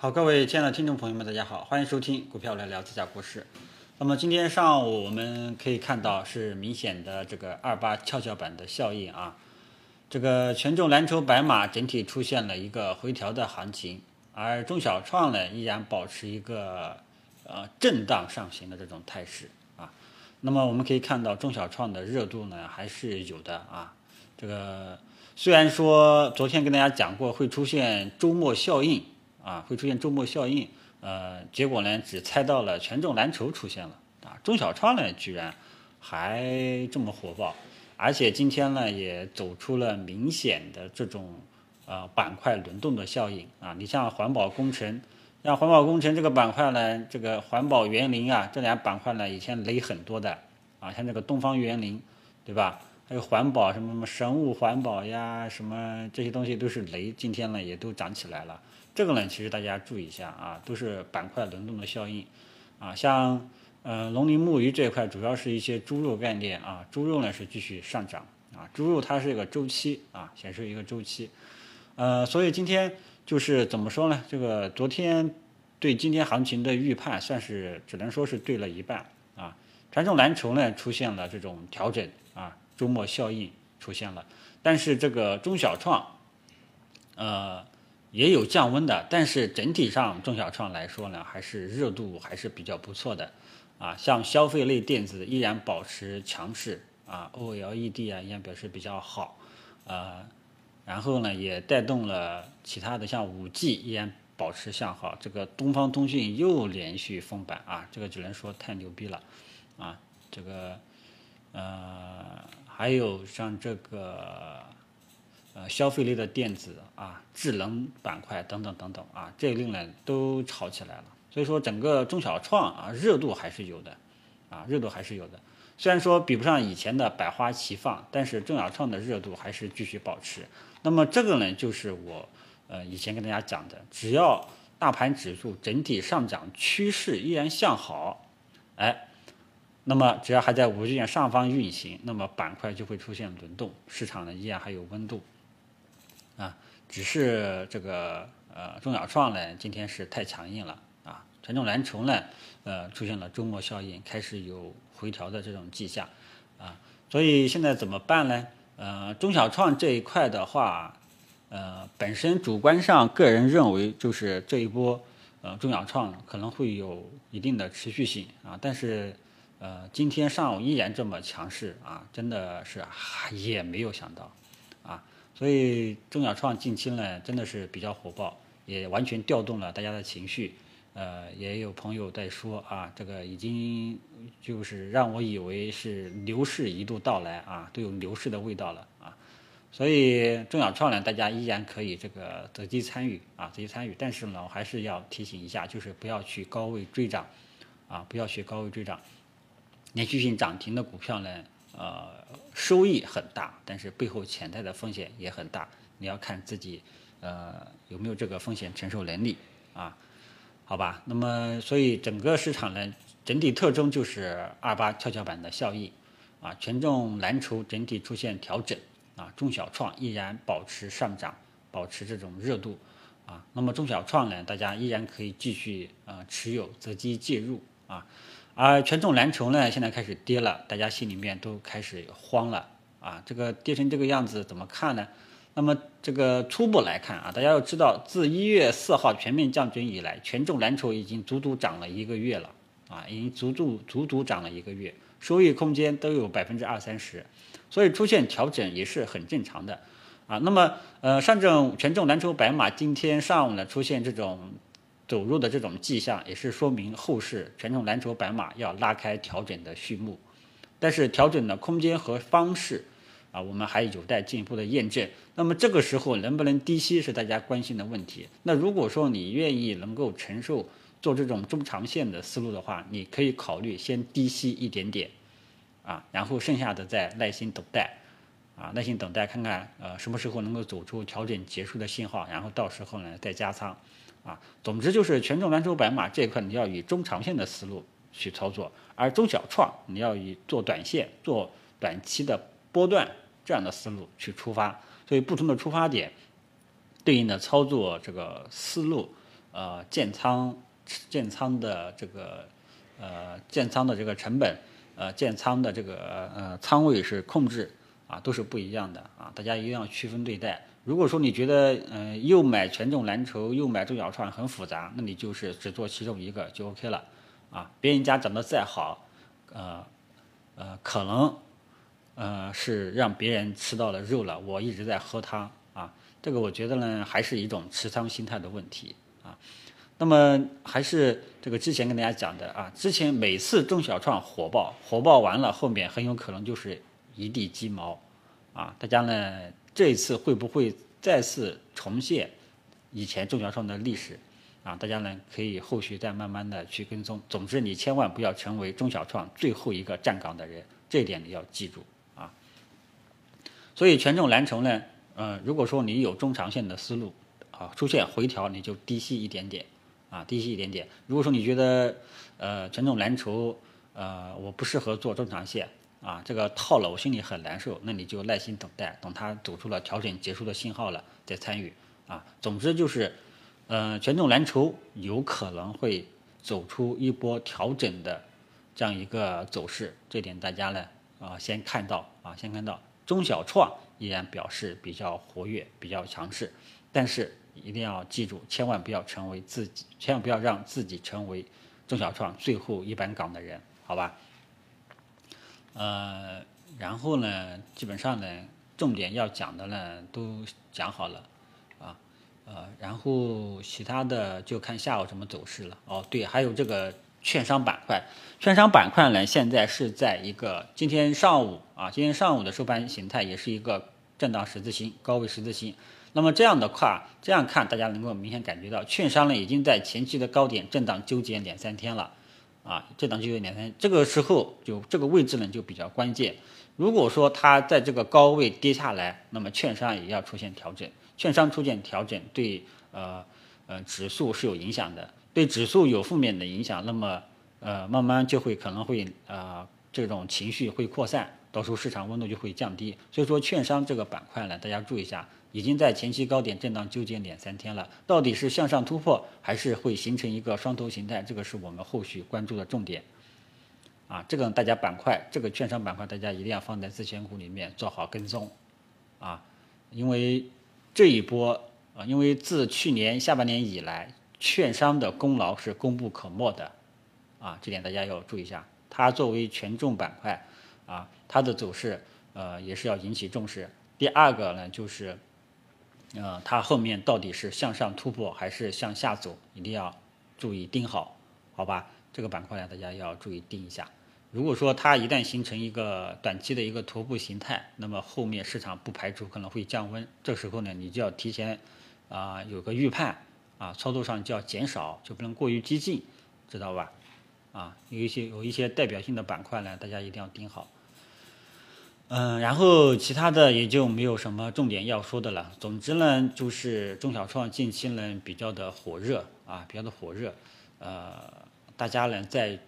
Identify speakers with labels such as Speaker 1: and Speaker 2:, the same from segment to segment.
Speaker 1: 好，各位亲爱的听众朋友们，大家好，欢迎收听股票来聊自家故事。那么今天上午我们可以看到是明显的这个二八跷跷板的效应啊，这个权重蓝筹白马整体出现了一个回调的行情，而中小创呢依然保持一个呃震荡上行的这种态势啊。那么我们可以看到中小创的热度呢还是有的啊，这个虽然说昨天跟大家讲过会出现周末效应。啊，会出现周末效应，呃，结果呢，只猜到了权重蓝筹出现了，啊，中小创呢居然还这么火爆，而且今天呢也走出了明显的这种呃板块轮动的效应啊，你像环保工程，像环保工程这个板块呢，这个环保园林啊，这俩板块呢以前雷很多的，啊，像这个东方园林，对吧？还有环保什么什么生物环保呀，什么这些东西都是雷，今天呢也都涨起来了。这个呢，其实大家注意一下啊，都是板块轮动的效应啊。像呃农林牧渔这一块，主要是一些猪肉概念啊，猪肉呢是继续上涨啊。猪肉它是一个周期啊，显示一个周期。呃，所以今天就是怎么说呢？这个昨天对今天行情的预判，算是只能说是对了一半啊。传统蓝筹呢出现了这种调整啊。周末效应出现了，但是这个中小创，呃，也有降温的，但是整体上中小创来说呢，还是热度还是比较不错的，啊，像消费类电子依然保持强势，啊，OLED 啊依然表示比较好，呃，然后呢也带动了其他的像五 G 依然保持向好，这个东方通讯又连续封板啊，这个只能说太牛逼了，啊，这个，呃。还有像这个，呃，消费类的电子啊，智能板块等等等等啊，这一类呢都炒起来了。所以说，整个中小创啊，热度还是有的，啊，热度还是有的。虽然说比不上以前的百花齐放，但是中小创的热度还是继续保持。那么这个呢，就是我呃以前跟大家讲的，只要大盘指数整体上涨趋势依然向好，哎。那么只要还在五日线上方运行，那么板块就会出现轮动，市场呢依然还有温度，啊，只是这个呃中小创呢今天是太强硬了啊，权重蓝筹呢呃出现了周末效应，开始有回调的这种迹象啊，所以现在怎么办呢？呃，中小创这一块的话，呃，本身主观上个人认为就是这一波呃中小创可能会有一定的持续性啊，但是。呃，今天上午依然这么强势啊，真的是也没有想到，啊，所以中小创近期呢真的是比较火爆，也完全调动了大家的情绪，呃，也有朋友在说啊，这个已经就是让我以为是牛市一度到来啊，都有牛市的味道了啊，所以中小创呢，大家依然可以这个择机参与啊，择机参与，但是呢，我还是要提醒一下，就是不要去高位追涨，啊，不要去高位追涨。连续性涨停的股票呢，呃，收益很大，但是背后潜在的风险也很大。你要看自己，呃，有没有这个风险承受能力啊？好吧，那么所以整个市场呢，整体特征就是二八跷跷板的效应啊，权重蓝筹整体出现调整啊，中小创依然保持上涨，保持这种热度啊。那么中小创呢，大家依然可以继续啊持有，择机介入啊。而权重蓝筹呢，现在开始跌了，大家心里面都开始慌了啊！这个跌成这个样子，怎么看呢？那么这个初步来看啊，大家要知道，自一月四号全面降准以来，权重蓝筹已经足足涨了一个月了啊，已经足足足足涨了一个月，收益空间都有百分之二三十，所以出现调整也是很正常的啊。那么呃，上证权重蓝筹白马今天上午呢出现这种。走弱的这种迹象，也是说明后市权重蓝筹白马要拉开调整的序幕，但是调整的空间和方式，啊，我们还有待进一步的验证。那么这个时候能不能低吸是大家关心的问题。那如果说你愿意能够承受做这种中长线的思路的话，你可以考虑先低吸一点点，啊，然后剩下的再耐心等待，啊，耐心等待看看呃什么时候能够走出调整结束的信号，然后到时候呢再加仓。啊，总之就是权重蓝筹白马这一块，你要以中长线的思路去操作，而中小创你要以做短线、做短期的波段这样的思路去出发。所以不同的出发点，对应的操作这个思路呃建仓建仓的这个呃建仓的这个成本，呃建仓的这个呃仓位是控制啊，都是不一样的啊，大家一定要区分对待。如果说你觉得嗯、又买权重蓝筹又买中小创很复杂，那你就是只做其中一个就 OK 了啊。别人家涨得再好，呃呃可能呃是让别人吃到了肉了，我一直在喝汤啊。这个我觉得呢，还是一种持仓心态的问题啊。那么还是这个之前跟大家讲的啊，之前每次中小创火爆，火爆完了后面很有可能就是一地鸡毛啊。大家呢这一次会不会再次重现以前中小创的历史啊？大家呢可以后续再慢慢的去跟踪。总之你千万不要成为中小创最后一个站岗的人，这一点你要记住啊。所以权重蓝筹呢，呃，如果说你有中长线的思路啊，出现回调你就低吸一点点啊，低吸一点点。如果说你觉得呃权重蓝筹呃我不适合做中长线啊，这个套了我心里很难受，那你就耐心等待，等它走出了调整结束的信号了再参与啊。总之就是，呃，权重蓝筹有可能会走出一波调整的这样一个走势，这点大家呢啊先看到啊先看到。中小创依然表示比较活跃、比较强势，但是一定要记住，千万不要成为自己，千万不要让自己成为中小创最后一班岗的人，好吧？呃，然后呢，基本上呢，重点要讲的呢都讲好了啊，呃，然后其他的就看下午怎么走势了。哦，对，还有这个。券商板块，券商板块呢，现在是在一个今天上午啊，今天上午的收盘形态也是一个震荡十字星，高位十字星。那么这样的话，这样看大家能够明显感觉到，券商呢已经在前期的高点震荡纠结两三天了，啊，这档就有两三，这个时候就这个位置呢就比较关键。如果说它在这个高位跌下来，那么券商也要出现调整，券商出现调整对呃呃指数是有影响的。对指数有负面的影响，那么呃慢慢就会可能会呃这种情绪会扩散，到时候市场温度就会降低。所以说券商这个板块呢，大家注意一下，已经在前期高点震荡纠结两三天了，到底是向上突破还是会形成一个双头形态，这个是我们后续关注的重点。啊，这个大家板块这个券商板块大家一定要放在自选股里面做好跟踪啊，因为这一波啊，因为自去年下半年以来。券商的功劳是功不可没的，啊，这点大家要注意一下。它作为权重板块，啊，它的走势，呃，也是要引起重视。第二个呢，就是，呃，它后面到底是向上突破还是向下走，一定要注意盯好，好吧？这个板块呢，大家要注意盯一下。如果说它一旦形成一个短期的一个头部形态，那么后面市场不排除可能会降温，这时候呢，你就要提前，啊，有个预判。啊，操作上就要减少，就不能过于激进，知道吧？啊，有一些有一些代表性的板块呢，大家一定要盯好。嗯，然后其他的也就没有什么重点要说的了。总之呢，就是中小创近期呢比较的火热啊，比较的火热。呃，大家呢在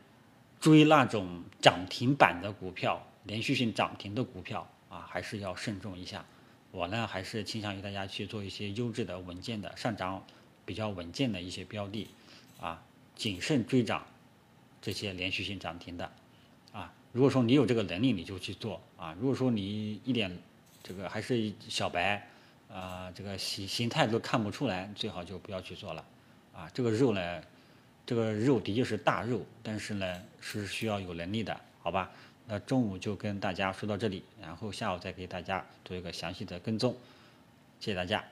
Speaker 1: 追那种涨停板的股票，连续性涨停的股票啊，还是要慎重一下。我呢还是倾向于大家去做一些优质的、稳健的上涨。比较稳健的一些标的，啊，谨慎追涨这些连续性涨停的，如果说你有这个能力，你就去做啊。如果说你一点这个还是小白，啊，这个形形态都看不出来，最好就不要去做了，啊，这个肉呢，这个肉的确是大肉，但是呢是需要有能力的，好吧？那中午就跟大家说到这里，然后下午再给大家做一个详细的跟踪，谢谢大家。